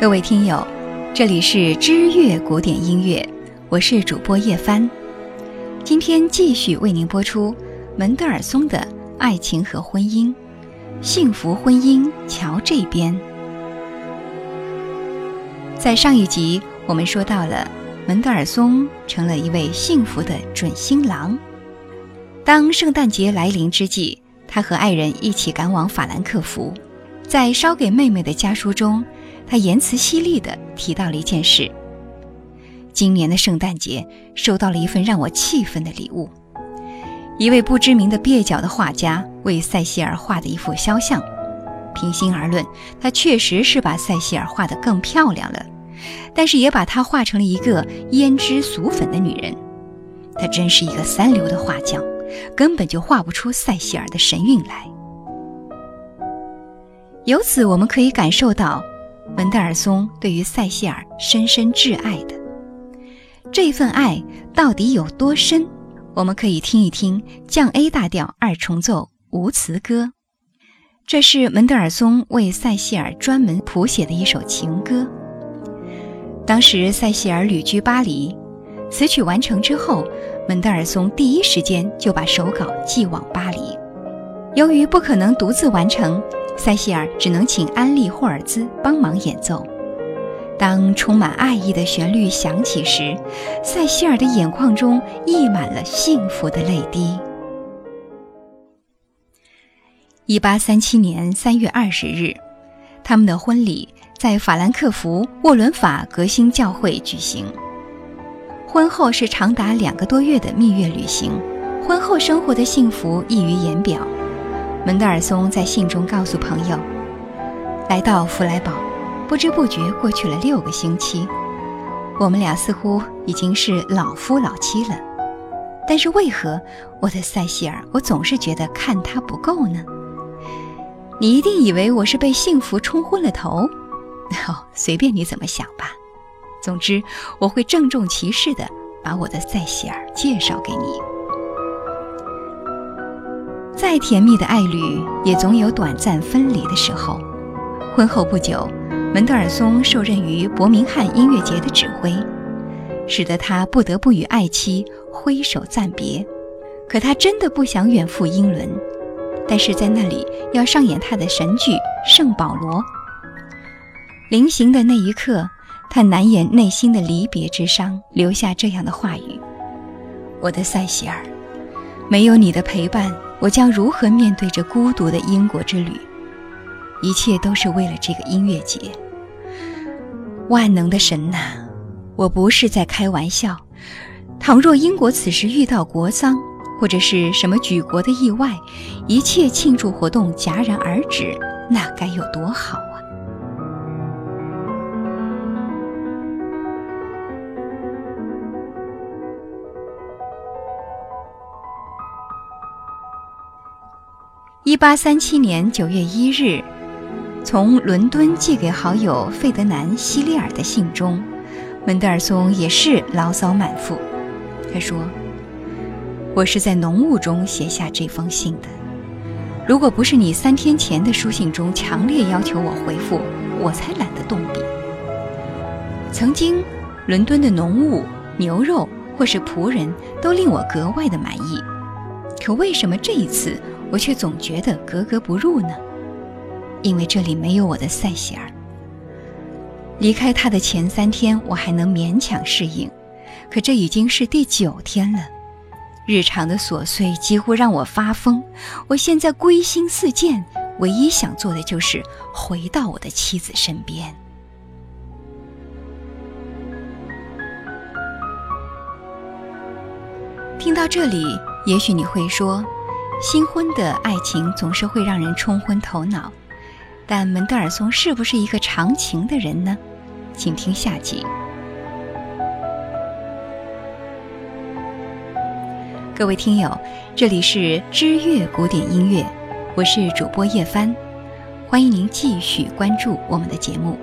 各位听友，这里是知乐古典音乐，我是主播叶帆。今天继续为您播出门德尔松的《爱情和婚姻》，幸福婚姻瞧这边。在上一集，我们说到了门德尔松成了一位幸福的准新郎。当圣诞节来临之际，他和爱人一起赶往法兰克福，在捎给妹妹的家书中。他言辞犀利地提到了一件事：今年的圣诞节收到了一份让我气愤的礼物。一位不知名的蹩脚的画家为塞西尔画的一幅肖像。平心而论，他确实是把塞西尔画得更漂亮了，但是也把她画成了一个胭脂俗粉的女人。他真是一个三流的画匠，根本就画不出塞西尔的神韵来。由此，我们可以感受到。门德尔松对于塞西尔深深挚爱的这份爱到底有多深？我们可以听一听降 A 大调二重奏无词歌，这是门德尔松为塞西尔专门谱写的一首情歌。当时塞西尔旅居巴黎，词曲完成之后，门德尔松第一时间就把手稿寄往巴黎。由于不可能独自完成。塞西尔只能请安利霍尔兹帮忙演奏。当充满爱意的旋律响起时，塞西尔的眼眶中溢满了幸福的泪滴。一八三七年三月二十日，他们的婚礼在法兰克福沃伦法革新教会举行。婚后是长达两个多月的蜜月旅行，婚后生活的幸福溢于言表。门德尔松在信中告诉朋友：“来到弗莱堡，不知不觉过去了六个星期，我们俩似乎已经是老夫老妻了。但是为何我的塞西尔，我总是觉得看他不够呢？你一定以为我是被幸福冲昏了头？哦，随便你怎么想吧。总之，我会郑重其事地把我的塞西尔介绍给你。”再甜蜜的爱侣，也总有短暂分离的时候。婚后不久，门德尔松受任于伯明翰音乐节的指挥，使得他不得不与爱妻挥手暂别。可他真的不想远赴英伦，但是在那里要上演他的神剧《圣保罗》。临行的那一刻，他难掩内心的离别之伤，留下这样的话语：“我的塞西尔，没有你的陪伴。”我将如何面对这孤独的英国之旅？一切都是为了这个音乐节。万能的神呐，我不是在开玩笑。倘若英国此时遇到国丧，或者是什么举国的意外，一切庆祝活动戛然而止，那该有多好！一八三七年九月一日，从伦敦寄给好友费德南·希利尔的信中，门德尔松也是牢骚满腹。他说：“我是在浓雾中写下这封信的。如果不是你三天前的书信中强烈要求我回复，我才懒得动笔。曾经，伦敦的浓雾、牛肉或是仆人都令我格外的满意。可为什么这一次？”我却总觉得格格不入呢，因为这里没有我的塞西尔。离开他的前三天，我还能勉强适应，可这已经是第九天了。日常的琐碎几乎让我发疯。我现在归心似箭，唯一想做的就是回到我的妻子身边。听到这里，也许你会说。新婚的爱情总是会让人冲昏头脑，但门德尔松是不是一个长情的人呢？请听下集。各位听友，这里是知乐古典音乐，我是主播叶帆，欢迎您继续关注我们的节目。